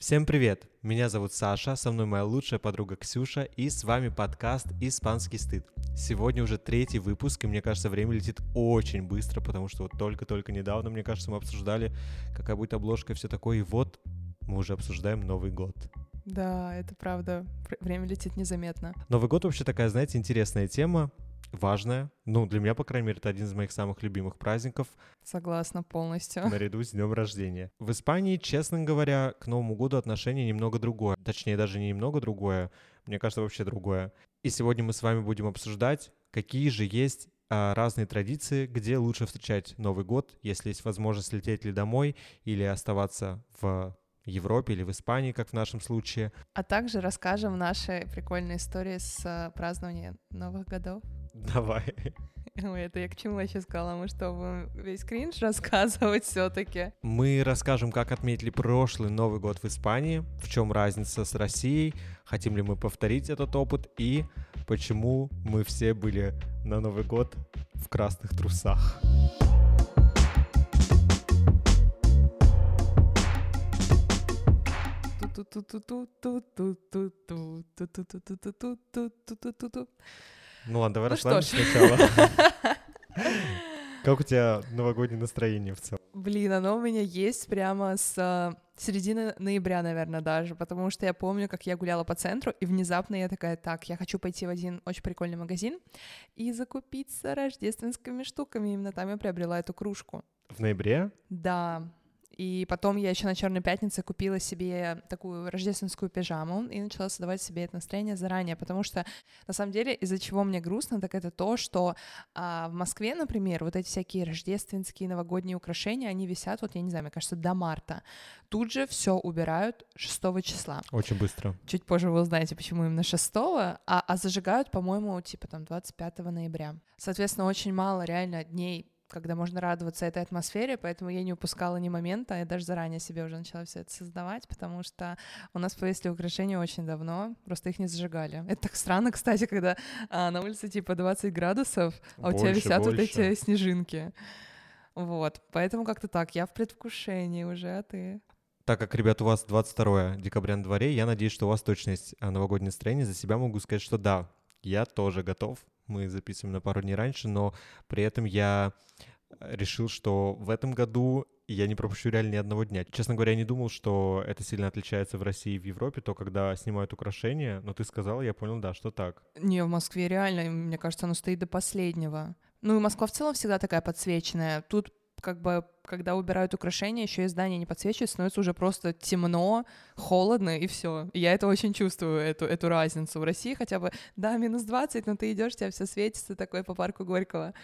Всем привет! Меня зовут Саша, со мной моя лучшая подруга Ксюша, и с вами подкаст «Испанский стыд». Сегодня уже третий выпуск, и мне кажется, время летит очень быстро, потому что вот только-только недавно, мне кажется, мы обсуждали, какая будет обложка и все такое, и вот мы уже обсуждаем Новый год. Да, это правда. Время летит незаметно. Новый год вообще такая, знаете, интересная тема важная. Ну, для меня, по крайней мере, это один из моих самых любимых праздников. Согласна полностью. Наряду с днем рождения. В Испании, честно говоря, к Новому году отношение немного другое. Точнее, даже не немного другое, мне кажется, вообще другое. И сегодня мы с вами будем обсуждать, какие же есть а, разные традиции, где лучше встречать Новый год, если есть возможность лететь ли домой или оставаться в Европе или в Испании, как в нашем случае. А также расскажем наши прикольные истории с а, празднования Новых годов. Давай. Ой, это я к чему вообще сказала? Мы что, будем весь кринж рассказывать все таки Мы расскажем, как отметили прошлый Новый год в Испании, в чем разница с Россией, хотим ли мы повторить этот опыт и почему мы все были на Новый год в красных трусах. Ну ладно, давай ну расслабимся сначала. Как у тебя новогоднее настроение в целом? Блин, оно у меня есть прямо с а, середины ноября, наверное, даже, потому что я помню, как я гуляла по центру, и внезапно я такая, так, я хочу пойти в один очень прикольный магазин и закупиться рождественскими штуками. Именно там я приобрела эту кружку. В ноябре? Да, и потом я еще на Черной пятнице купила себе такую рождественскую пижаму и начала создавать себе это настроение заранее, потому что на самом деле из-за чего мне грустно, так это то, что а, в Москве, например, вот эти всякие рождественские новогодние украшения, они висят, вот я не знаю, мне кажется, до марта. Тут же все убирают 6 числа. Очень быстро. Чуть позже вы узнаете, почему именно 6, а, а зажигают, по-моему, типа там 25 ноября. Соответственно, очень мало реально дней когда можно радоваться этой атмосфере, поэтому я не упускала ни момента, я даже заранее себе уже начала все это создавать, потому что у нас повесили украшения очень давно, просто их не зажигали. Это так странно, кстати, когда а, на улице типа 20 градусов, а больше, у тебя висят больше. вот эти снежинки. Вот, поэтому как-то так, я в предвкушении уже, а ты? Так как, ребят, у вас 22 декабря на дворе, я надеюсь, что у вас точно есть а, новогоднее настроение. За себя могу сказать, что да, я тоже готов мы записываем на пару дней раньше, но при этом я решил, что в этом году я не пропущу реально ни одного дня. Честно говоря, я не думал, что это сильно отличается в России и в Европе, то когда снимают украшения, но ты сказал, я понял, да, что так. Не, в Москве реально, мне кажется, оно стоит до последнего. Ну и Москва в целом всегда такая подсвеченная. Тут как бы, когда убирают украшения, еще и здание не подсвечивает, становится уже просто темно, холодно, и все. Я это очень чувствую, эту, эту разницу. В России хотя бы, да, минус 20, но ты идешь, тебя все светится такой по парку Горького.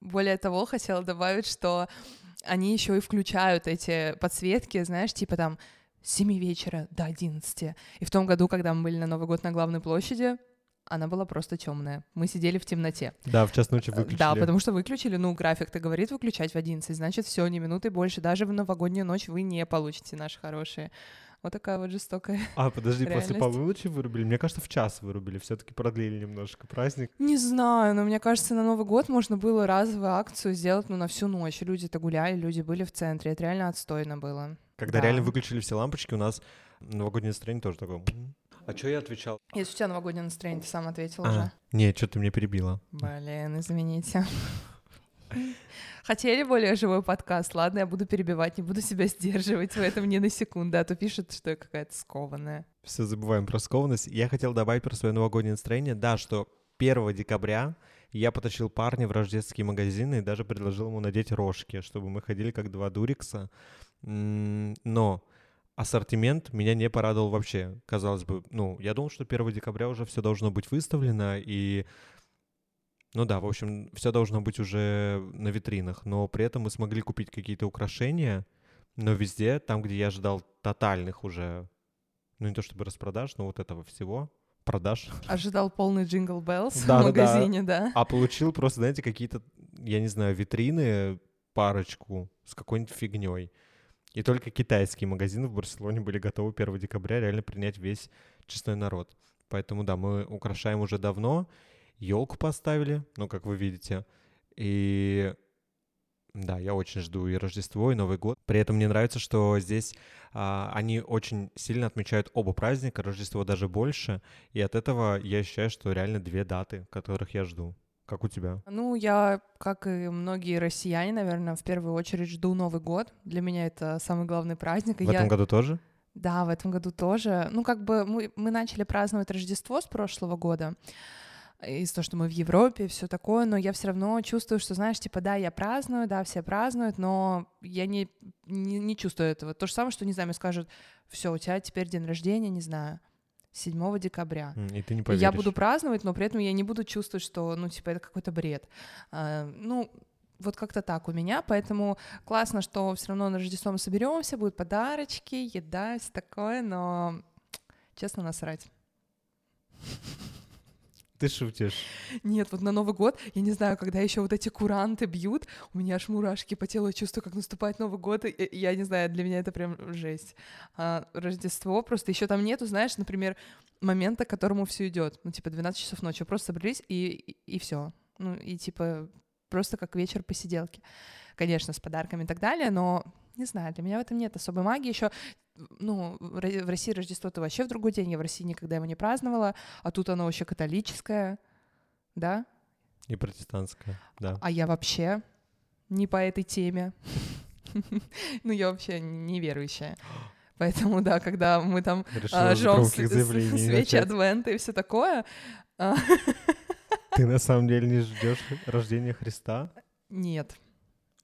Более того, хотела добавить, что они еще и включают эти подсветки, знаешь, типа там с 7 вечера до 11. И в том году, когда мы были на Новый год на главной площади, она была просто темная. Мы сидели в темноте. Да, в час ночи э, выключили. Да, потому что выключили, ну, график-то говорит выключать в 11, значит, все, ни минуты больше. Даже в новогоднюю ночь вы не получите, наши хорошие. Вот такая вот жестокая. А, подожди, реальность. после полуночи вырубили? Мне кажется, в час вырубили. Все-таки продлили немножко праздник. Не знаю, но мне кажется, на Новый год можно было разовую акцию сделать, ну, на всю ночь. Люди-то гуляли, люди были в центре. Это реально отстойно было. Когда да. реально выключили все лампочки, у нас новогоднее настроение тоже такое. А что я отвечал? Если у тебя новогоднее настроение, ты сам ответил а, уже. Нет, что ты мне перебила. Блин, извините. Хотели более живой подкаст? Ладно, я буду перебивать, не буду себя сдерживать в этом ни на секунду, а то пишет, что я какая-то скованная. Все забываем про скованность. Я хотел добавить про свое новогоднее настроение. Да, что 1 декабря я потащил парня в рождественские магазины и даже предложил ему надеть рожки, чтобы мы ходили как два дурикса. Но ассортимент меня не порадовал вообще. Казалось бы, ну, я думал, что 1 декабря уже все должно быть выставлено, и ну да, в общем, все должно быть уже на витринах, но при этом мы смогли купить какие-то украшения, но везде, там, где я ожидал тотальных уже, ну не то чтобы распродаж, но вот этого всего, продаж. Ожидал полный Jingle Bells в магазине, да. А получил просто, знаете, какие-то, я не знаю, витрины, парочку с какой-нибудь фигней. И только китайские магазины в Барселоне были готовы 1 декабря реально принять весь честной народ. Поэтому да, мы украшаем уже давно, елку поставили, ну, как вы видите, и Да, я очень жду и Рождество, и Новый год. При этом мне нравится, что здесь а, они очень сильно отмечают оба праздника, Рождество даже больше, и от этого я ощущаю, что реально две даты, которых я жду. Как у тебя? Ну, я, как и многие россияне, наверное, в первую очередь жду Новый год. Для меня это самый главный праздник. В я... этом году тоже? Да, в этом году тоже. Ну, как бы мы, мы начали праздновать Рождество с прошлого года из за того, что мы в Европе, все такое, но я все равно чувствую, что, знаешь, типа, да, я праздную, да, все празднуют, но я не, не, не чувствую этого. То же самое, что, не знаю, мне скажут, все, у тебя теперь день рождения, не знаю, 7 декабря. И ты не поверишь. Я буду праздновать, но при этом я не буду чувствовать, что, ну, типа, это какой-то бред. А, ну, вот как-то так у меня, поэтому классно, что все равно на Рождество мы соберемся, будут подарочки, еда, все такое, но честно насрать. Ты шутишь. Нет, вот на Новый год, я не знаю, когда еще вот эти куранты бьют, у меня аж мурашки по телу, чувствую, как наступает Новый год, и, я не знаю, для меня это прям жесть. А Рождество просто еще там нету, знаешь, например, момента, к которому все идет. Ну, типа 12 часов ночи, просто собрались и, и, и все. Ну, и типа просто как вечер посиделки. Конечно, с подарками и так далее, но не знаю, для меня в этом нет особой магии. Еще, ну, в России Рождество это вообще в другой день. Я в России никогда его не праздновала, а тут оно вообще католическое, да? И протестантское, да. А я вообще не по этой теме. Ну, я вообще неверующая. Поэтому, да, когда мы там а, жжем свечи адвента и все такое... А, Ты на самом деле не ждешь рождения Христа? Нет.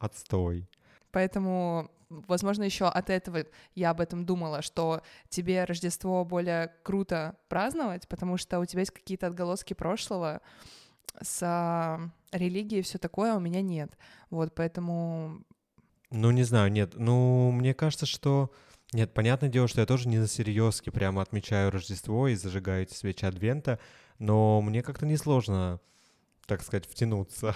Отстой. Поэтому возможно, еще от этого я об этом думала, что тебе Рождество более круто праздновать, потому что у тебя есть какие-то отголоски прошлого с религией, все такое, а у меня нет. Вот, поэтому... Ну, не знаю, нет. Ну, мне кажется, что... Нет, понятное дело, что я тоже не на серьезке прямо отмечаю Рождество и зажигаю эти свечи Адвента, но мне как-то несложно, так сказать, втянуться.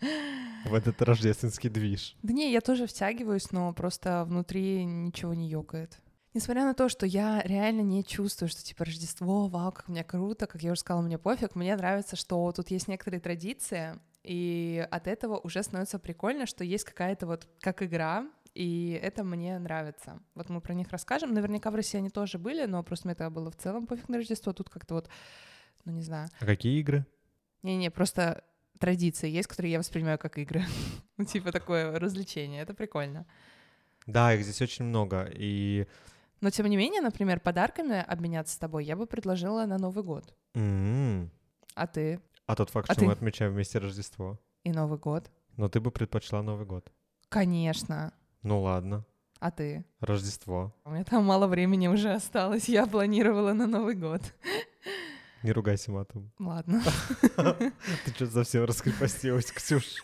в этот рождественский движ. Да не, я тоже втягиваюсь, но просто внутри ничего не ёкает. Несмотря на то, что я реально не чувствую, что типа Рождество, вау, как мне круто, как я уже сказала, мне пофиг, мне нравится, что тут есть некоторые традиции, и от этого уже становится прикольно, что есть какая-то вот как игра, и это мне нравится. Вот мы про них расскажем. Наверняка в России они тоже были, но просто мне это было в целом пофиг на Рождество. Тут как-то вот, ну не знаю. А какие игры? Не-не, просто традиции есть, которые я воспринимаю как игры. ну, типа такое развлечение. Это прикольно. Да, их здесь очень много. И... Но тем не менее, например, подарками обменяться с тобой я бы предложила на Новый год. Mm-hmm. А ты? А тот факт, а что ты? мы отмечаем вместе Рождество. И Новый год. Но ты бы предпочла Новый год. Конечно. Ну ладно. А ты? Рождество. У меня там мало времени уже осталось. Я планировала на Новый год. Не ругайся матом. Ладно. Ты что совсем раскрепостилась, Ксюш?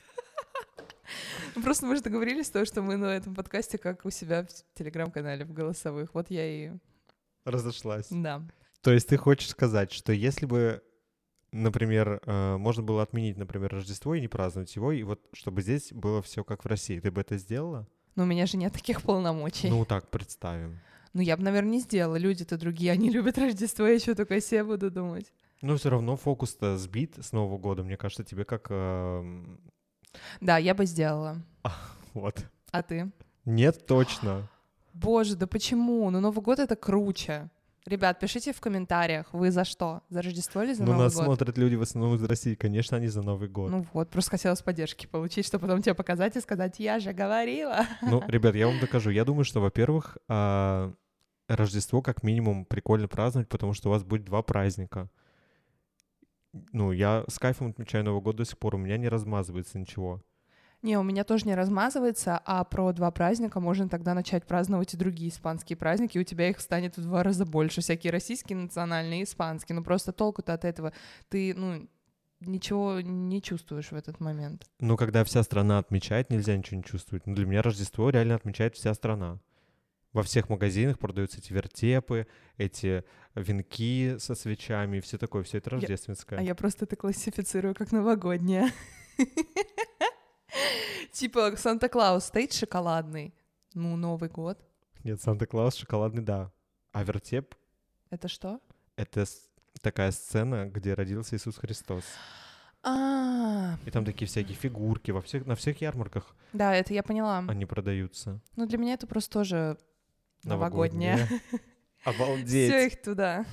Просто мы же договорились, то, что мы на этом подкасте как у себя в телеграм-канале в голосовых. Вот я и... Разошлась. Да. То есть ты хочешь сказать, что если бы, например, э, можно было отменить, например, Рождество и не праздновать его, и вот чтобы здесь было все как в России, ты бы это сделала? Но у меня же нет таких полномочий. Ну так, представим. Ну, я бы, наверное, не сделала. Люди-то другие, они любят Рождество, я еще только себе буду думать. Ну, все равно фокус-то сбит с Нового года. Мне кажется, тебе как... Э... Да, я бы сделала. А, вот. А ты? Нет, точно. Боже, да почему? Ну, Новый год — это круче. Ребят, пишите в комментариях, вы за что? За Рождество или за ну, Новый нас год? смотрят люди в основном из России, конечно, они за Новый год. Ну вот, просто хотелось поддержки получить, чтобы потом тебе показать и сказать, я же говорила. Ну, ребят, я вам докажу. Я думаю, что, во-первых, а, Рождество как минимум прикольно праздновать, потому что у вас будет два праздника. Ну, я с кайфом отмечаю Новый год до сих пор, у меня не размазывается ничего. Не, у меня тоже не размазывается, а про два праздника можно тогда начать праздновать и другие испанские праздники, и у тебя их станет в два раза больше, всякие российские, национальные, испанские. Ну просто толку-то от этого. Ты, ну, ничего не чувствуешь в этот момент. Ну, когда вся страна отмечает, нельзя ничего не чувствовать. Ну, для меня Рождество реально отмечает вся страна. Во всех магазинах продаются эти вертепы, эти венки со свечами, все такое, все это рождественское. Я, а я просто это классифицирую как новогоднее. Типа Санта-Клаус стоит шоколадный. Ну, Новый год. Нет, Санта-Клаус шоколадный, да. А вертеп? Это что? Это такая сцена, где родился Иисус Христос. А, И там такие всякие фигурки во всех, на всех ярмарках да, это я поняла. они продаются. Ну, для меня это просто тоже новогоднее. Все Обалдеть. их туда.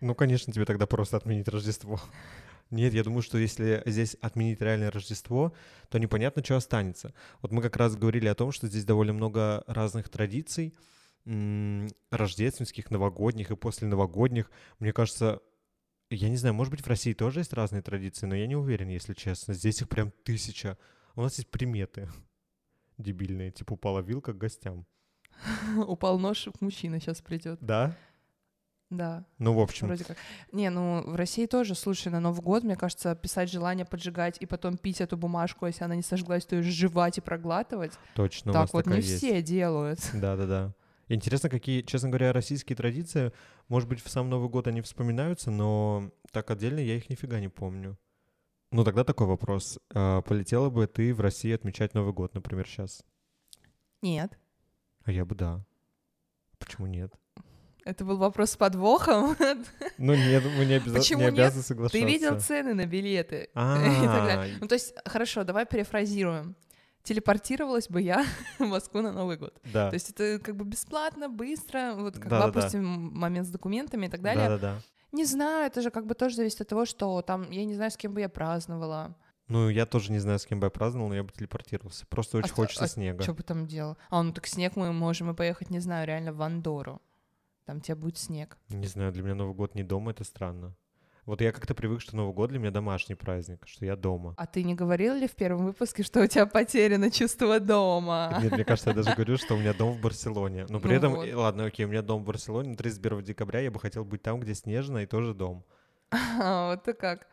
Ну, конечно, тебе тогда просто отменить Рождество. Нет, я думаю, что если здесь отменить реальное Рождество, то непонятно, что останется. Вот мы как раз говорили о том, что здесь довольно много разных традиций, рождественских, новогодних и после новогодних. Мне кажется, я не знаю, может быть, в России тоже есть разные традиции, но я не уверен, если честно. Здесь их прям тысяча. У нас есть приметы дебильные, типа упала вилка к гостям. Упал нож, мужчина сейчас придет. Да? Да, Ну, в общем, вроде как. Не, ну в России тоже, слушай, на Новый год, мне кажется, писать желание поджигать и потом пить эту бумажку, если она не сожглась, то ее жевать и проглатывать. точно так вот не есть. все делают. Да-да-да. Интересно, какие, честно говоря, российские традиции, может быть, в сам Новый год они вспоминаются, но так отдельно я их нифига не помню. Ну, тогда такой вопрос. А, Полетела бы ты в России отмечать Новый год, например, сейчас? Нет. А я бы да. Почему нет? Это был вопрос с подвохом. Ну нет, мы не, обяза- Почему не нет? обязаны соглашаться. Ты видел цены на билеты? и А, так далее. Ну, то есть, хорошо, давай перефразируем. Телепортировалась бы я в Москву на Новый год. да. То есть это как бы бесплатно, быстро, вот как, Да-да-да. допустим, момент с документами и так далее. Да-да-да. Не знаю, это же как бы тоже зависит от того, что там, я не знаю, с кем бы я праздновала. Ну, я тоже не знаю, с кем бы я праздновал, но я бы телепортировался. Просто очень А- хочется а снега. Что бы там делал? А, ну так снег мы можем и поехать, не знаю, реально в Андору. Там тебе будет снег. Не знаю, для меня Новый год не дома, это странно. Вот я как-то привык, что Новый год для меня домашний праздник, что я дома. А ты не говорил ли в первом выпуске, что у тебя потеряно чувство дома? Нет, мне кажется, я даже говорю, что у меня дом в Барселоне. Но при Ну этом, вот. э, ладно, окей, у меня дом в Барселоне, но 31 декабря я бы хотел быть там, где снежно, и тоже дом. А, Вот ты как.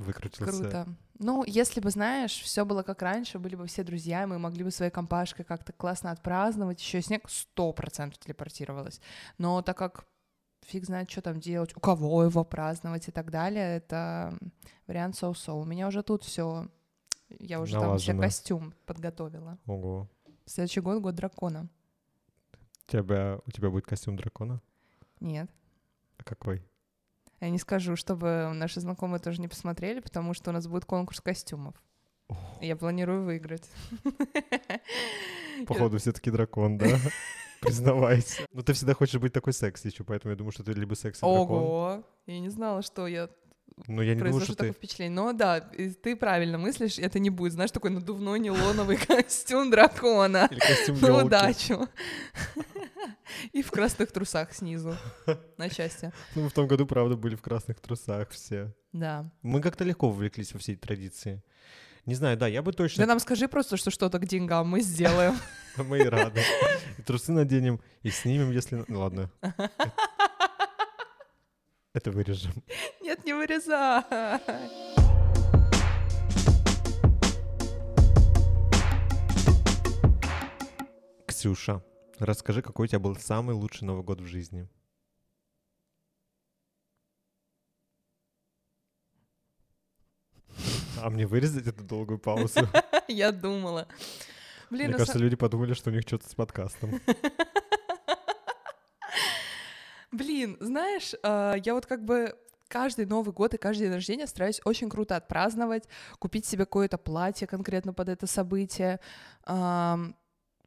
Выкрутился. Круто. Ну, если бы, знаешь, все было как раньше, были бы все друзья, мы могли бы своей компашкой как-то классно отпраздновать, еще снег сто процентов телепортировалась. Но так как фиг знает, что там делать, у кого его праздновать и так далее, это вариант соу-соу. У меня уже тут все, я уже там себе Налажено. костюм подготовила. Ого. Следующий год — год дракона. У тебя, у тебя будет костюм дракона? Нет. А какой? Я не скажу, чтобы наши знакомые тоже не посмотрели, потому что у нас будет конкурс костюмов. Я планирую выиграть. Походу, все-таки дракон, да? Признавайся. Ну, ты всегда хочешь быть такой секси еще, поэтому я думаю, что ты либо секси дракон. Ого! Я не знала, что я Ну, я не думаю, что такое ты... впечатление. Но да, ты правильно мыслишь, это не будет, знаешь, такой надувной нейлоновый костюм дракона. Или костюм На ёлки. удачу. И в красных трусах снизу. На счастье. Ну, в том году, правда, были в красных трусах все. Да. Мы как-то легко вовлеклись во все эти традиции. Не знаю, да, я бы точно... Да нам скажи просто, что что-то к деньгам мы сделаем. Мы и рады. И трусы наденем, и снимем, если... Ну, ладно. Это вырежем. Нет, не вырезай. Ксюша, расскажи, какой у тебя был самый лучший Новый год в жизни? А мне вырезать эту долгую паузу? Я думала. Блин, Мне кажется, люди подумали, что у них что-то с подкастом. Блин, знаешь, а, я вот как бы каждый Новый год и каждый день рождения стараюсь очень круто отпраздновать, купить себе какое-то платье конкретно под это событие,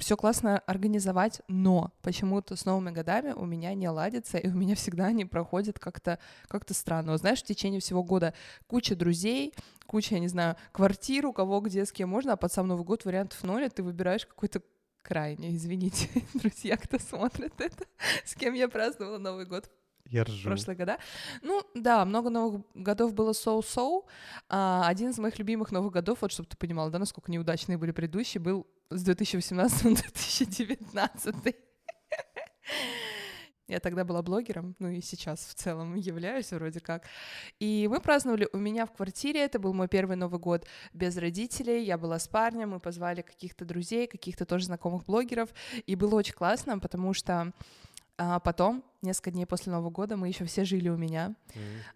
все классно организовать, но почему-то с новыми годами у меня не ладится, и у меня всегда они проходят как-то как странно. Вот знаешь, в течение всего года куча друзей, куча, я не знаю, квартир, у кого где, с кем можно, а под сам Новый год вариантов ноль, и ты выбираешь какой-то крайне, извините, друзья, кто смотрит это, с кем я праздновала Новый год Я ржу. прошлые года. Ну, да, много новых годов было соу-соу. А, один из моих любимых новых годов, вот чтобы ты понимала, да, насколько неудачные были предыдущие, был с 2018 на 2019. Я тогда была блогером, ну и сейчас в целом являюсь вроде как. И мы праздновали у меня в квартире, это был мой первый Новый год без родителей, я была с парнем, мы позвали каких-то друзей, каких-то тоже знакомых блогеров, и было очень классно, потому что А потом, несколько дней после Нового года, мы еще все жили у меня.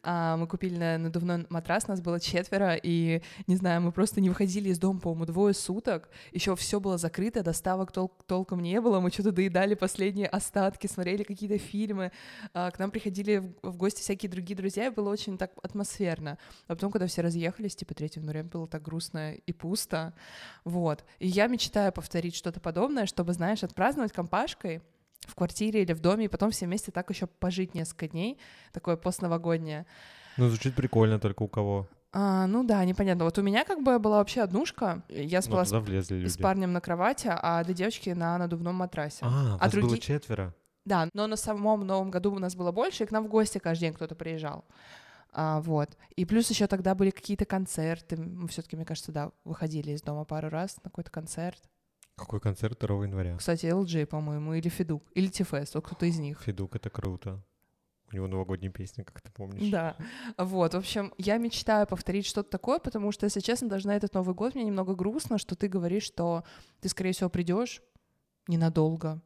А, мы купили на- надувной матрас, нас было четверо, и, не знаю, мы просто не выходили из дома, по-моему, двое суток. Еще все было закрыто, доставок тол- толком не было, мы что-то доедали последние остатки, смотрели какие-то фильмы. А, к нам приходили в, в гости всякие другие друзья, и было очень так атмосферно. А потом, когда все разъехались, типа 3 января, было так грустно и пусто. Вот. И я мечтаю повторить что-то подобное, чтобы, знаешь, отпраздновать компашкой в квартире или в доме, и потом все вместе так еще пожить несколько дней, такое постновогоднее. Ну, звучит прикольно, только у кого. А, ну да, непонятно. Вот у меня как бы была вообще однушка, я Ну, спала с, люди. с парнем на кровати, а две девочки на надувном матрасе. А, А вас было други- четверо? Да, но на самом Новом году у нас было больше, и к нам в гости каждый день кто-то приезжал. А, вот. И плюс еще тогда были какие-то концерты. Мы все-таки, мне кажется, да, выходили из дома пару раз на какой-то концерт. Какой концерт 2 января? Кстати, LG, по-моему, или Федук, или Тифест, вот кто-то из них. Федук, это круто. У него новогодняя песня, как ты помнишь. Да, вот, в общем, я мечтаю повторить что-то такое, потому что, если честно, даже на этот Новый год мне немного грустно, что ты говоришь, что ты, скорее всего, придешь ненадолго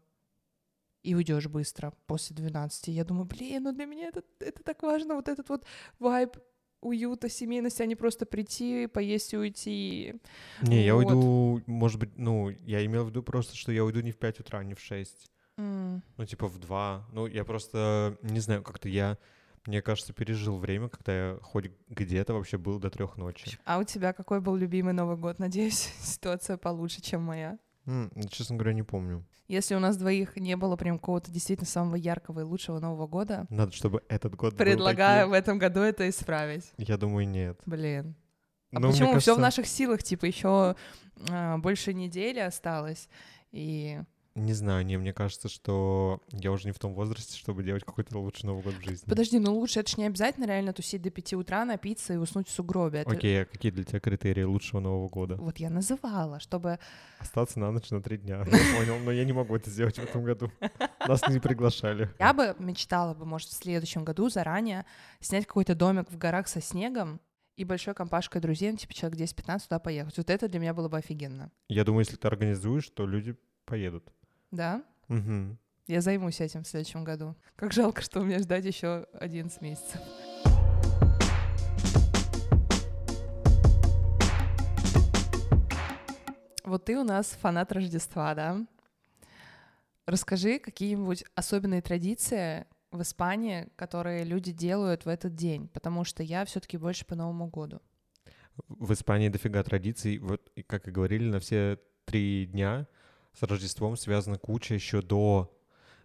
и уйдешь быстро после 12. Я думаю, блин, ну для меня это, это так важно, вот этот вот вайб уюта, семейности, а не просто прийти, поесть и уйти. Не, я Вот. уйду, может быть, ну, я имел в виду просто, что я уйду не в 5 утра, не в 6. М, Ну, типа в 2. Ну, я просто, не знаю, как-то я, мне кажется, пережил время, когда я хоть где-то вообще был до трех ночи. А у тебя какой был любимый Новый год? Надеюсь, ситуация получше, чем моя. Ну, честно говоря, не помню. Если у нас двоих не было прям какого-то действительно самого яркого и лучшего Нового года, Надо, чтобы этот год был предлагаю в таким. этом году это исправить. Я думаю, нет. Блин. А Ну, мне почему? Все в кажется, наших силах, типа, еще больше недели осталось. И Не знаю, не, мне кажется, что я уже не в том возрасте, чтобы делать какой-то лучший Новый год в жизни. подожди, ну лучше это ж не обязательно реально тусить до 5 утра, напиться и уснуть в сугробе. Это- Окей, а какие для тебя критерии лучшего Нового года? Вот я называла, чтобы... Остаться на ночь на три дня. Я понял, но я не могу это сделать в этом году. Нас не приглашали. Я бы мечтала бы, может, в следующем году заранее снять какой-то домик в горах со снегом и большой компашкой друзей, ну, типа человек 10-15 туда поехать. Вот это для меня было бы офигенно. Я думаю, если ты организуешь, то люди поедут. Да? Мгм. Я займусь этим в следующем году. Как жалко, что мне ждать еще 11 месяцев. Вот ты у нас фанат Рождества, да? Расскажи какие-нибудь особенные традиции в Испании, которые люди делают в этот день, потому что я все-таки больше по Новому году. В Испании дофига традиций. Вот, как и говорили, на все три дня с Рождеством связана куча еще до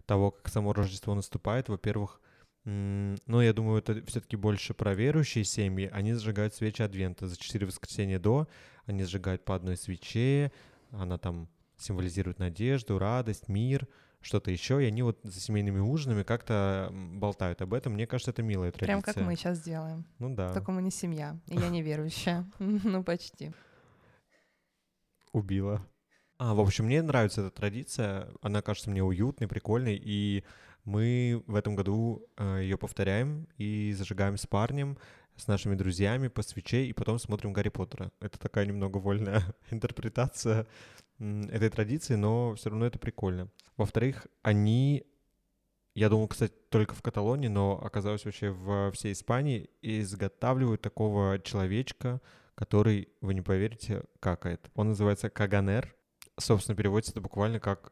того, как само Рождество наступает. Во-первых, ну, я думаю, это все-таки больше про верующие семьи. Они зажигают свечи Адвента. За четыре воскресенья до они зажигают по одной свече. Она там символизирует надежду, радость, мир, что-то еще. И они вот за семейными ужинами как-то болтают об этом. Мне кажется, это милая традиция. Прям как мы сейчас делаем. Ну да, Только мы не семья, и я неверующая. Ну, почти. убила. А, в общем, мне нравится эта традиция. Она кажется мне уютной, прикольной. И мы в этом году ее повторяем и зажигаем с парнем, с нашими друзьями по свече, и потом смотрим Гарри Поттера. Это такая немного вольная интерпретация этой традиции, но все равно это прикольно. Во-вторых, они, я думал, кстати, только в Каталонии, но оказалось вообще во всей Испании, изготавливают такого человечка, который, вы не поверите, какает. Он называется Каганер. Собственно, переводится это буквально как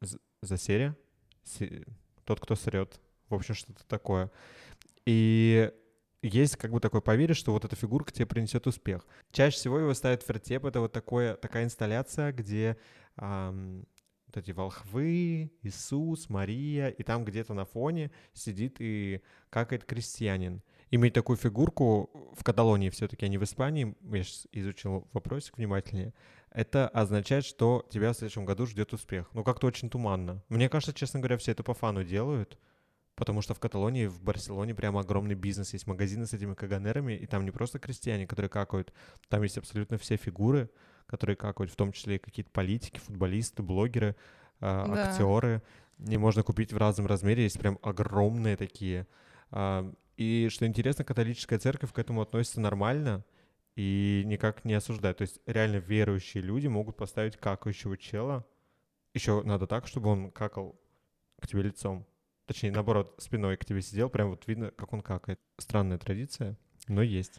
з- засеря, Се- тот, кто срет. В общем, что-то такое. И есть как бы такое поверье, что вот эта фигурка тебе принесет успех. Чаще всего его ставят в вертеп. Это вот такое, такая инсталляция, где ам, вот эти волхвы, Иисус, Мария, и там где-то на фоне сидит и какает крестьянин. Иметь такую фигурку в Каталонии все-таки, а не в Испании, я сейчас изучил вопросик внимательнее, это означает, что тебя в следующем году ждет успех. Ну, как-то очень туманно. Мне кажется, честно говоря, все это по фану делают, потому что в Каталонии, в Барселоне прям огромный бизнес. Есть магазины с этими каганерами, и там не просто крестьяне, которые какают, там есть абсолютно все фигуры, которые какают, в том числе и какие-то политики, футболисты, блогеры, а, Да. актеры. И можно купить в разном размере, есть прям огромные такие. А, И что интересно, католическая церковь к этому относится нормально и никак не осуждает. То есть реально верующие люди могут поставить какающего чела. Еще надо так, чтобы он какал к тебе лицом. точнее, наоборот, спиной к тебе сидел, прям вот видно, как он какает. Странная традиция, но есть.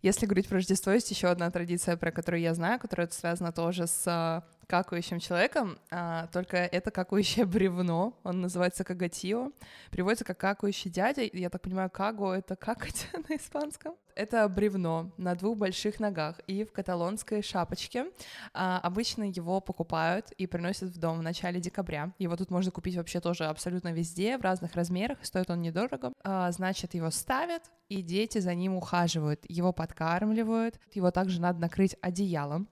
Если говорить про Рождество, есть еще одна традиция, про которую я знаю, которая связана тоже с а, какающим человеком, а, только это какающее бревно, он называется кагатио, приводится как какающий дядя, я так понимаю, каго — это какать на испанском. Это бревно на двух больших ногах и в каталонской шапочке. А, обычно его покупают и приносят в дом в начале декабря. Его тут можно купить вообще тоже абсолютно везде, в разных размерах, стоит он недорого. А, значит, его ставят, и дети за ним ухаживают, его подкармливают, его также надо накрыть одеялом.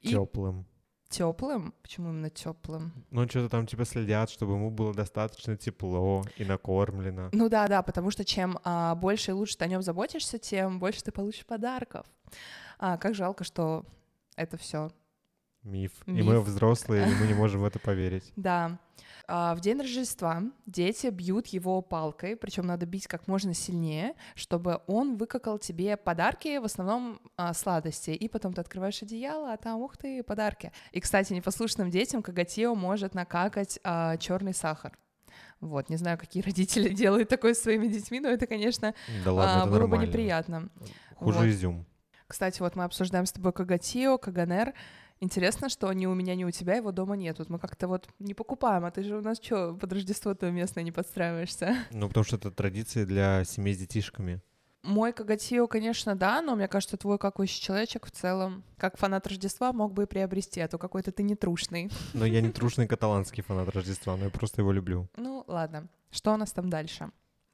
Теплым теплым. Почему именно теплым? Ну, что-то там типа следят, чтобы ему было достаточно тепло и накормлено. Ну да, да, потому что чем а, больше и лучше ты о нем заботишься, тем больше ты получишь подарков. А, как жалко, что это все Миф. Миф. И мы взрослые, и мы не можем в это поверить. Да. А, в день Рождества дети бьют его палкой, причем надо бить как можно сильнее, чтобы он выкакал тебе подарки, в основном а, сладости, и потом ты открываешь одеяло, а там, ух ты, подарки. И, кстати, непослушным детям Кагатео может накакать а, черный сахар. Вот, не знаю, какие родители делают такое с своими детьми, но это, конечно, да ладно, это было нормально. бы неприятно. Хуже вот. изюм. Кстати, вот мы обсуждаем с тобой Кагатио, Каганер. Интересно, что ни у меня, ни у тебя его дома нет. Вот мы как-то вот не покупаем, а ты же у нас что, под Рождество-то местное не подстраиваешься? Ну, потому что это традиция для семей с детишками. Мой Кагатио, конечно, да, но мне кажется, твой какой-то человечек в целом, как фанат Рождества, мог бы и приобрести, а то какой-то ты не трушный. Но я не трушный каталанский фанат Рождества, но я просто его люблю. Ну, ладно. Что у нас там дальше?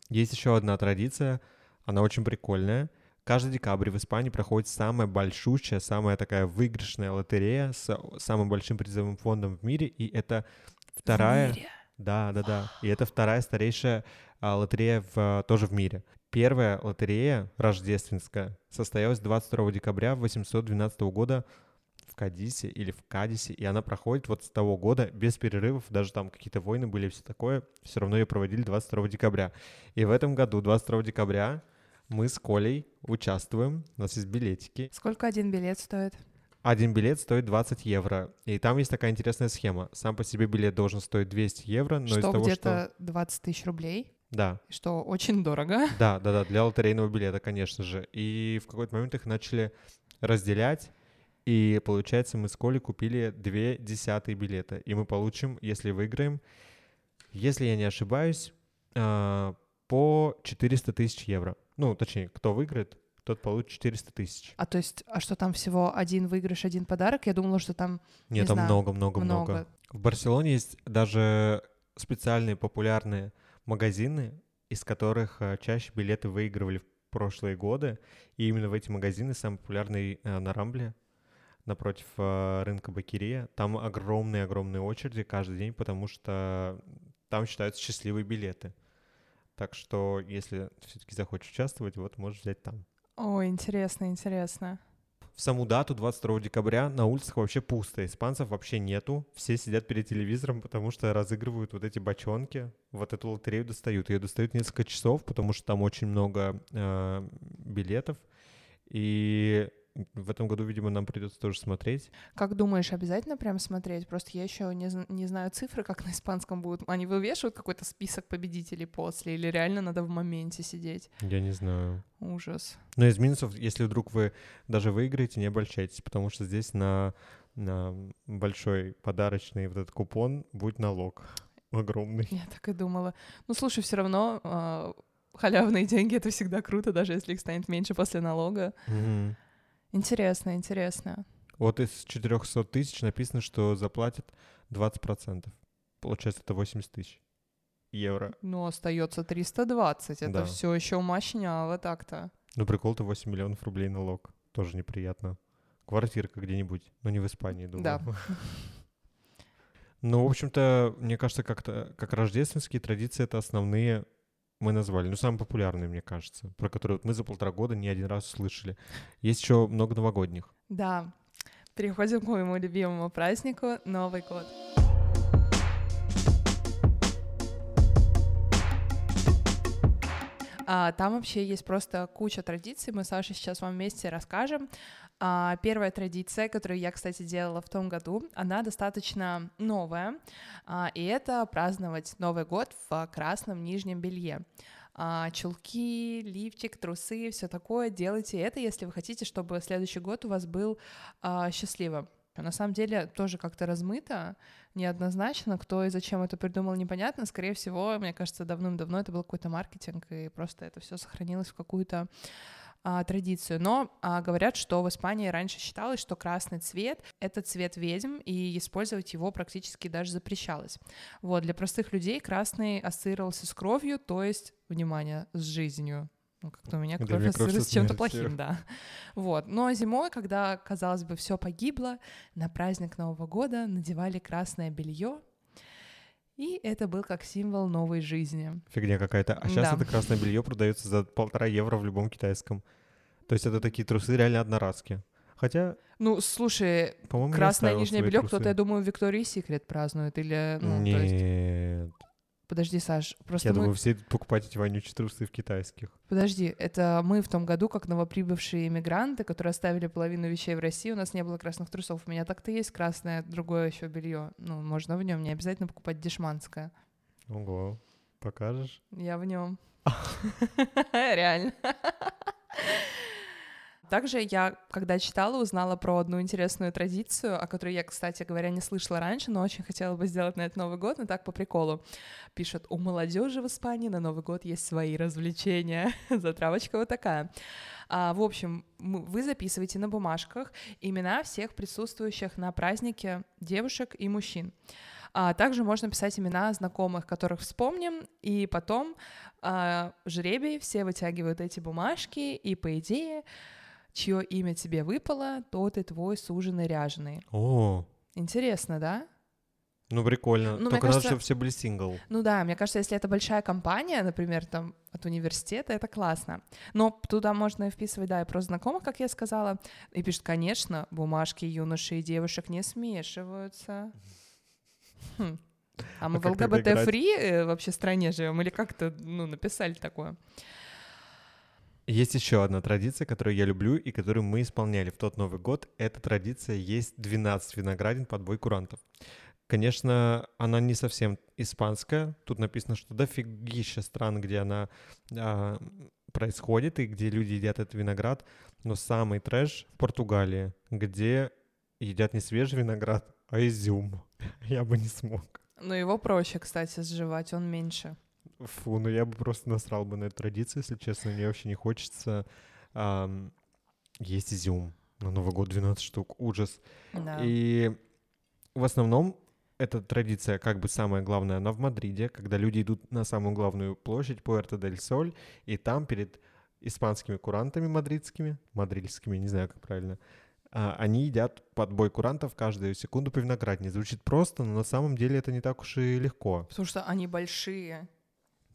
Есть еще одна традиция, она очень прикольная. Каждый декабрь в Испании проходит самая большущая, самая такая выигрышная лотерея с самым большим призовым фондом в мире, и это вторая... В мире? Да, да, да. И это вторая старейшая а, лотерея в, тоже в мире. Первая лотерея рождественская состоялась 22 декабря 812 года в Кадисе или в Кадисе, и она проходит вот с того года без перерывов, даже там какие-то войны были все такое, все равно ее проводили 22 декабря. И в этом году, 22 декабря, мы с Колей участвуем, у нас есть билетики. Сколько один билет стоит? Один билет стоит 20 евро. И там есть такая интересная схема. Сам по себе билет должен стоить 200 евро, но что, из того, где-то что... 20 тысяч рублей? Да. Что очень дорого. Да, да, да, для лотерейного билета, конечно же. И в какой-то момент их начали разделять, и получается, мы с Колей купили две десятые билета. И мы получим, если выиграем, если я не ошибаюсь, а, по 400 тысяч евро. Ну, точнее, кто выиграет, тот получит 400 тысяч. А то есть, а что там всего один выигрыш, один подарок? Я думала, что там Нет, не там много-много-много. В Барселоне есть даже специальные популярные магазины, из которых э, чаще билеты выигрывали в прошлые годы. И именно в эти магазины, самый популярный э, на Рамбле, напротив э, рынка Бакирия, там огромные-огромные очереди каждый день, потому что там считаются счастливые билеты. Так что, если все-таки захочешь участвовать, вот можешь взять там. О, интересно, интересно. В саму дату, 22 декабря, на улицах вообще пусто. Испанцев вообще нету. Все сидят перед телевизором, потому что разыгрывают вот эти бочонки. Вот эту лотерею достают. Ее достают несколько часов, потому что там очень много э, билетов. И в этом году, видимо, нам придется тоже смотреть. Как думаешь, обязательно прям смотреть? Просто я еще не, не знаю цифры, как на испанском будут. Они вывешивают какой-то список победителей после, или реально надо в моменте сидеть? Я не знаю. Ужас. Но из минусов, если вдруг вы даже выиграете, не обольщайтесь, потому что здесь на, на большой подарочный вот этот купон будет налог огромный. Я так и думала. Ну, слушай, все равно э, халявные деньги — это всегда круто, даже если их станет меньше после налога. Mm-hmm. Интересно, интересно. Вот из 400 тысяч написано, что заплатят 20%. Получается, это 80 тысяч евро. Ну, остается 320. Это Да. все еще мощняло так-то. Ну, прикол-то 8 миллионов рублей налог. Тоже неприятно. Квартирка где-нибудь, но не в Испании, думаю. Да. Ну, в общем-то, мне кажется, как-то как рождественские традиции это основные мы назвали. Ну, самые популярные, мне кажется, про которые вот мы за полтора года не один раз слышали. Есть еще много новогодних. Да. Переходим к моему любимому празднику — Новый год. А, там вообще есть просто куча традиций, мы с Сашей сейчас вам вместе расскажем. А, первая традиция, которую я, кстати, делала в том году, она достаточно новая, а, и это праздновать Новый год в красном нижнем белье чулки, лифчик, трусы, все такое. Делайте это, если вы хотите, чтобы следующий год у вас был счастливым. На самом деле тоже как-то размыто, неоднозначно, кто и зачем это придумал, непонятно. Скорее всего, мне кажется, давным-давно это был какой-то маркетинг, и просто это все сохранилось в какую-то а, традицию. Но а, говорят, что в Испании раньше считалось, что красный цвет — это цвет ведьм, и использовать его практически даже запрещалось. Вот, для простых людей красный ассоциировался с кровью, то есть, внимание, с жизнью. Ну, как-то у меня кровь ассоциируется с чем-то плохим, да. Вот. Но зимой, когда, казалось бы, все погибло, на праздник Нового года надевали красное белье, и это был как символ новой жизни. Фигня какая-то. А сейчас да. это красное белье продается за полтора евро в любом китайском. То есть это такие трусы реально одноразки. Хотя... Ну, слушай, красное нижнее белье кто-то, я думаю, Виктории Секрет празднует или... Ну, Нет. есть... Подожди, Саш, просто Я мы... думаю, все покупать эти вонючие трусы в китайских. Подожди, это мы в том году, как новоприбывшие иммигранты, которые оставили половину вещей в России, у нас не было красных трусов. У меня так-то есть красное, другое еще белье. Ну, можно в нем, не обязательно покупать дешманское. Ого, покажешь? Я в нем. Реально. Также я, когда читала, узнала про одну интересную традицию, о которой я, кстати говоря, не слышала раньше, но очень хотела бы сделать на этот Новый год, но так по приколу. Пишет, у молодежи в Испании на Новый год есть свои развлечения. Затравочка вот такая. А, в общем, вы записываете на бумажках имена всех присутствующих на празднике девушек и мужчин. А также можно писать имена знакомых, которых вспомним, и потом а, жребий все вытягивают эти бумажки, и по идее чье имя тебе выпало, тот и твой суженый ряженый. О. Интересно, да? Ну, прикольно. Ну, Только кажется, чтобы все были сингл. Ну да, мне кажется, если это большая компания, например, там, от университета, это классно. Но туда можно и вписывать, да, и про знакомых, как я сказала. И пишет, конечно, бумажки юношей и девушек не смешиваются. Хм. А мы а в ЛГБТ-фри э, вообще стране живем? Или как-то, ну, написали такое? Есть еще одна традиция, которую я люблю и которую мы исполняли в тот Новый год. Эта традиция есть 12 виноградин под бой курантов. Конечно, она не совсем испанская. Тут написано, что дофигища стран, где она а, происходит и где люди едят этот виноград. Но самый трэш в Португалии, где едят не свежий виноград, а изюм. Я бы не смог. Но его проще, кстати, сживать, он меньше. Фу, ну я бы просто насрал бы на эту традицию, если честно. Мне вообще не хочется эм, есть изюм на Новый год 12 штук. Ужас. Да. И в основном эта традиция, как бы самая главная, она в Мадриде, когда люди идут на самую главную площадь Пуэрто-дель-Соль, и там перед испанскими курантами мадридскими, мадридскими, не знаю, как правильно, а, они едят под бой курантов каждую секунду по виноградине. Звучит просто, но на самом деле это не так уж и легко. Потому что они большие.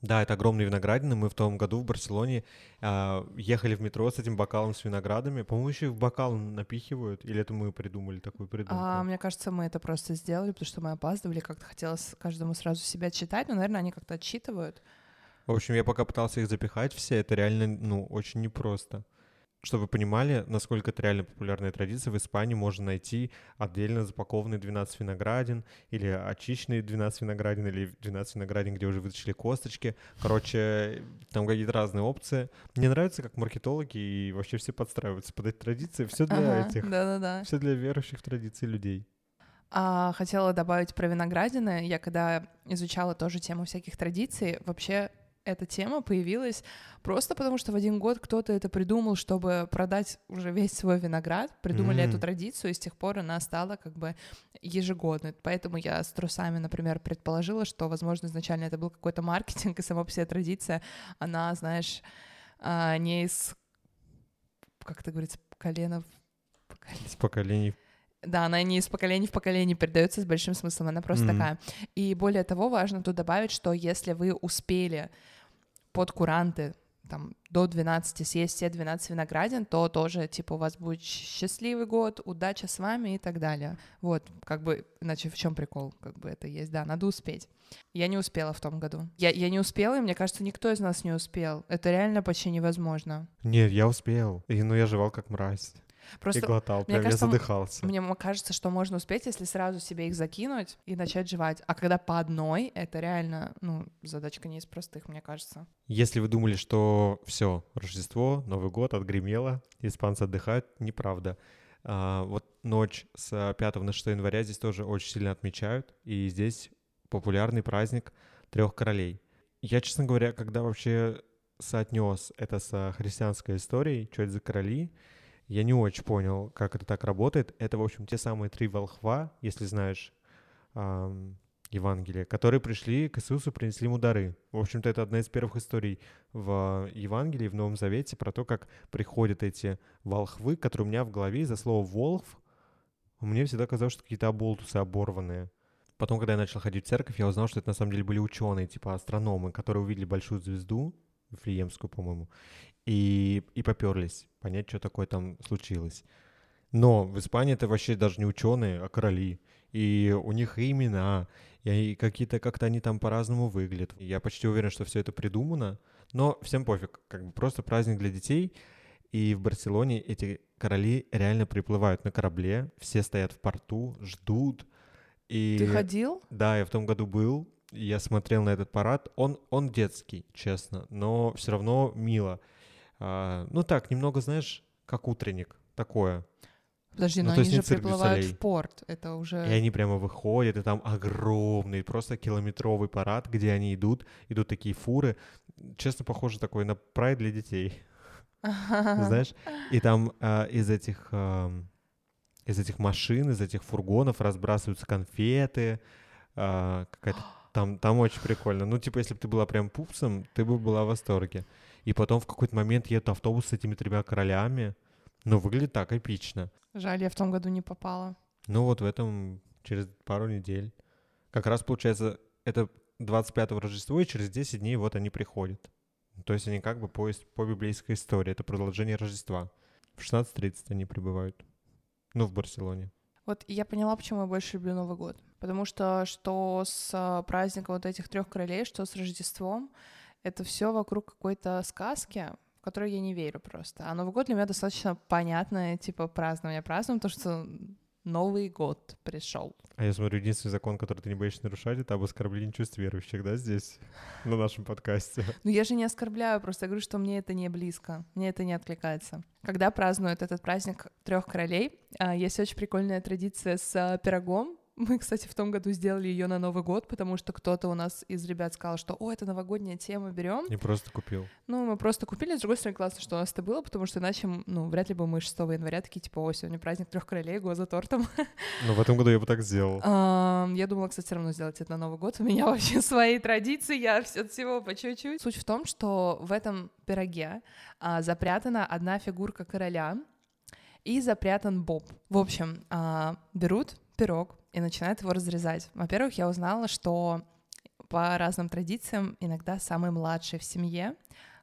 Да, это огромные виноградины. Мы в том году в Барселоне э, ехали в метро с этим бокалом с виноградами. По-моему, еще и в бокал напихивают. Или это мы придумали такую придумку? А, мне кажется, мы это просто сделали, потому что мы опаздывали. Как-то хотелось каждому сразу себя читать, но, наверное, они как-то отчитывают. В общем, я пока пытался их запихать все. Это реально, ну, очень непросто. Чтобы вы понимали, насколько это реально популярная традиция, в Испании можно найти отдельно запакованные 12 виноградин, или очищенные 12 виноградин, или 12 виноградин, где уже вытащили косточки. Короче, там какие-то разные опции. Мне нравится, как маркетологи и вообще все подстраиваются под эти традиции. Все для ага, этих. Да-да-да. Все для верующих в традиции людей. А, хотела добавить про виноградины. Я когда изучала тоже тему всяких традиций, вообще эта тема появилась просто потому, что в один год кто-то это придумал, чтобы продать уже весь свой виноград, придумали mm-hmm. эту традицию, и с тех пор она стала как бы ежегодной. Поэтому я с трусами, например, предположила, что, возможно, изначально это был какой-то маркетинг, и сама по себе традиция, она, знаешь, а, не из, как это говорится, поколена в поколение. С поколений да, она не из поколения в поколение передается с большим смыслом, она просто mm-hmm. такая. И более того, важно тут добавить, что если вы успели под куранты там до 12 съесть все 12 виноградин, то тоже, типа, у вас будет счастливый год, удача с вами и так далее. Вот, как бы, иначе в чем прикол? Как бы это есть, да, надо успеть. Я не успела в том году. Я, я не успела, и мне кажется, никто из нас не успел. Это реально почти невозможно. Нет, я успел. И, ну, я жевал как мразь. Просто и глотал, мне прям кажется, я задыхался. Мне кажется, что можно успеть, если сразу себе их закинуть и начать жевать. А когда по одной, это реально, ну, задачка не из простых, мне кажется. Если вы думали, что все, Рождество, Новый год отгремело, испанцы отдыхают, неправда. А, вот ночь с 5 на 6 января здесь тоже очень сильно отмечают, и здесь популярный праздник трех королей. Я, честно говоря, когда вообще соотнес это с христианской историей, что это за короли, я не очень понял, как это так работает. Это, в общем, те самые три волхва, если знаешь ам, Евангелие, которые пришли к Иисусу, принесли ему дары. В общем-то, это одна из первых историй в Евангелии, в Новом Завете, про то, как приходят эти волхвы, которые у меня в голове из-за слова «волхв» мне всегда казалось, что какие-то оболтусы оборванные. Потом, когда я начал ходить в церковь, я узнал, что это на самом деле были ученые, типа астрономы, которые увидели большую звезду, Вифлеемскую, по-моему, и, и поперлись понять, что такое там случилось. Но в Испании это вообще даже не ученые, а короли. И у них и имена, и какие-то как-то они там по-разному выглядят. Я почти уверен, что все это придумано, но всем пофиг. Как бы просто праздник для детей. И в Барселоне эти короли реально приплывают на корабле, все стоят в порту, ждут. И... Ты ходил? Да, я в том году был, я смотрел на этот парад. Он, он детский, честно, но все равно мило. А, ну так, немного, знаешь, как утренник, такое. Подожди, Ну, но они же приплывают Солей. в порт. Это уже... И они прямо выходят, и там огромный, просто километровый парад, где они идут, идут такие фуры. Честно, похоже такой на прайд для детей, знаешь? И там а, из этих ам, из этих машин, из этих фургонов разбрасываются конфеты, а, какая-то там, там очень прикольно. Ну, типа, если бы ты была прям пупсом, ты бы была в восторге. И потом в какой-то момент едет автобус с этими тремя королями. Ну, выглядит так эпично. Жаль, я в том году не попала. Ну, вот в этом через пару недель. Как раз, получается, это 25-го Рождество, и через 10 дней вот они приходят. То есть они как бы по, по библейской истории. Это продолжение Рождества. В 16.30 они прибывают. Ну, в Барселоне. Вот я поняла, почему я больше люблю Новый год. Потому что что с а, праздником вот этих трех королей, что с Рождеством, это все вокруг какой-то сказки, в которую я не верю просто. А Новый год для меня достаточно понятное, типа, празднование. Празднуем то, что Новый год пришел. А я смотрю, единственный закон, который ты не боишься нарушать, это об оскорблении чувств верующих, да, здесь, на нашем подкасте. Ну, я же не оскорбляю, просто говорю, что мне это не близко, мне это не откликается. Когда празднуют этот праздник трех королей, а, есть очень прикольная традиция с а, пирогом. Мы, кстати, в том году сделали ее на Новый год, потому что кто-то у нас из ребят сказал, что «О, это новогодняя тема, берем». Не просто купил. Ну, мы просто купили. С другой стороны, классно, что у нас это было, потому что иначе, ну, вряд ли бы мы 6 января такие, типа, «О, сегодня праздник трех королей, го за тортом». Но в этом году я бы так сделал. Я думала, кстати, все равно сделать это на Новый год. У меня вообще свои традиции, я все от всего по чуть-чуть. Суть в том, что в этом пироге а, запрятана одна фигурка короля и запрятан боб. В общем, а, берут пирог и начинают его разрезать. Во-первых, я узнала, что по разным традициям иногда самый младший в семье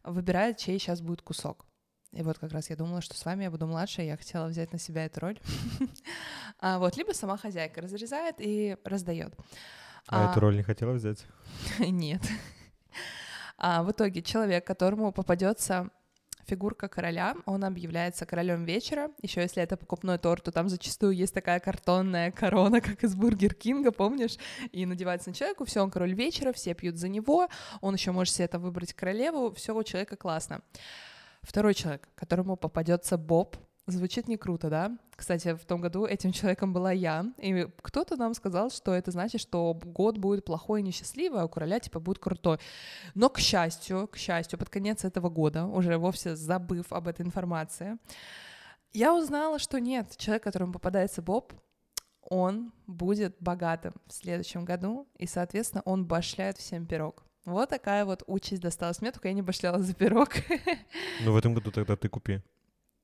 выбирает, чей сейчас будет кусок. И вот как раз я думала, что с вами я буду младше, и я хотела взять на себя эту роль. А вот, либо сама хозяйка разрезает и раздает. А эту роль не хотела взять? Нет. А в итоге человек, которому попадется фигурка короля, он объявляется королем вечера. Еще если это покупной торт, то там зачастую есть такая картонная корона, как из Бургер Кинга, помнишь? И надевается на человеку, все, он король вечера, все пьют за него, он еще может себе это выбрать королеву, все у человека классно. Второй человек, которому попадется Боб, Звучит не круто, да? Кстати, в том году этим человеком была я, и кто-то нам сказал, что это значит, что год будет плохой и несчастливый, а у короля, типа, будет крутой. Но, к счастью, к счастью, под конец этого года, уже вовсе забыв об этой информации, я узнала, что нет, человек, которому попадается Боб, он будет богатым в следующем году, и, соответственно, он башляет всем пирог. Вот такая вот участь досталась мне, только я не башляла за пирог. Ну, в этом году тогда ты купи.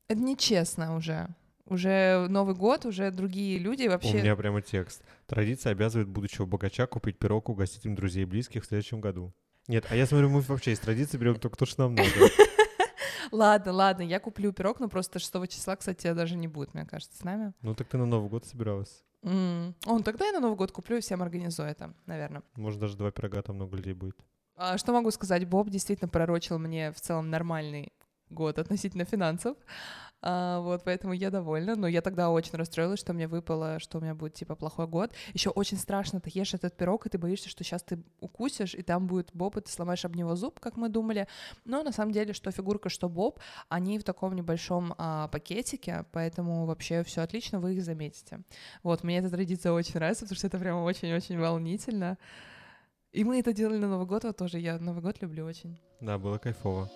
Это нечестно уже. Уже Новый год, уже другие люди У вообще... меня прямо текст. Традиция обязывает будущего богача купить пирог, угостить им друзей и близких в следующем году. Нет, а я смотрю, мы вообще из традиции берем только то, что нам надо. Ладно, ладно, я куплю пирог, но просто 6 числа, кстати, даже не будет, мне кажется, с нами. Ну так ты на Новый год собиралась. М. Он тогда я на Новый год куплю и всем организую это, наверное. Может, даже два пирога, там много людей будет. А что могу сказать? Боб действительно пророчил мне в целом нормальный год относительно финансов. А, вот, поэтому я довольна. Но я тогда очень расстроилась, что мне выпало, что у меня будет, типа, плохой год. Еще очень страшно, ты ешь этот пирог, и ты боишься, что сейчас ты укусишь, и там будет Боб, и ты сломаешь об него зуб, как мы думали. Но на самом деле, что фигурка, что Боб, они в таком небольшом а, пакетике, поэтому вообще все отлично, вы их заметите. Вот, мне эта традиция очень нравится, потому что это прям очень-очень волнительно. И мы это делали на Новый год, вот тоже я Новый год люблю очень. Да, было кайфово.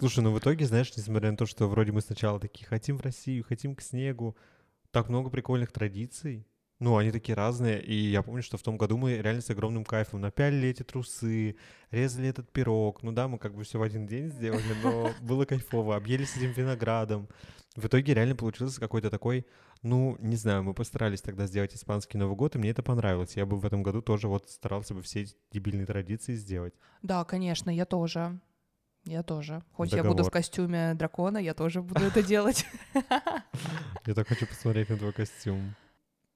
Слушай, ну в итоге, знаешь, несмотря на то, что вроде мы сначала такие хотим в Россию, хотим к снегу, так много прикольных традиций. Ну, они такие разные, и я помню, что в том году мы реально с огромным кайфом напялили эти трусы, резали этот пирог. Ну да, мы как бы все в один день сделали, но было кайфово, объелись этим виноградом. В итоге реально получился какой-то такой, ну, не знаю, мы постарались тогда сделать испанский Новый год, и мне это понравилось. Я бы в этом году тоже вот старался бы все эти дебильные традиции сделать. Да, конечно, я тоже. Я тоже. Хоть я буду в Договор. костюме дракона, я тоже буду это делать. Я так хочу посмотреть на твой костюм.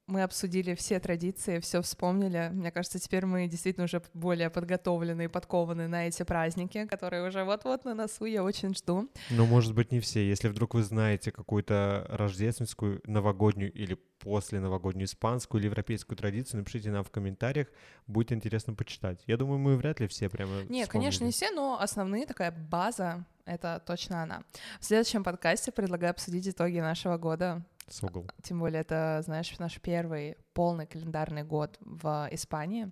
Мы обсудили все традиции, все вспомнили. Мне кажется, теперь мы действительно уже более подготовлены и подкованы на эти праздники, которые уже вот-вот на носу. Я очень жду. Но, может быть, не все. Если вдруг вы знаете какую-то рождественскую, новогоднюю или после новогоднюю испанскую или европейскую традицию, напишите нам в комментариях. Будет интересно почитать. Я думаю, мы вряд ли все прямо Не, конечно, не вспомнили. все, но основные такая база — это точно она. В следующем подкасте предлагаю обсудить итоги нашего года. Согл. Тем более это, знаешь, наш первый полный календарный год в Испании,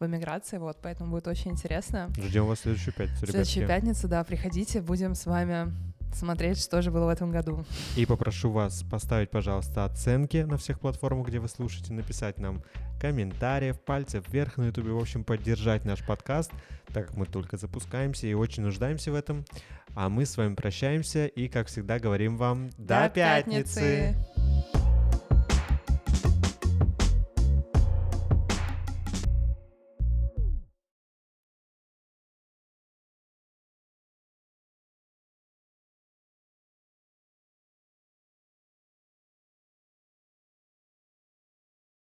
в эмиграции, вот, поэтому будет очень интересно. Ждем вас следующую пятницу, В следующую ребятки. пятницу, да, приходите, будем с вами смотреть, что же было в этом году. И попрошу вас поставить, пожалуйста, оценки на всех платформах, где вы слушаете, написать нам комментариев, пальцев вверх на ютубе, в общем, поддержать наш подкаст, так как мы только запускаемся и очень нуждаемся в этом. А мы с вами прощаемся и, как всегда, говорим вам до, пятницы.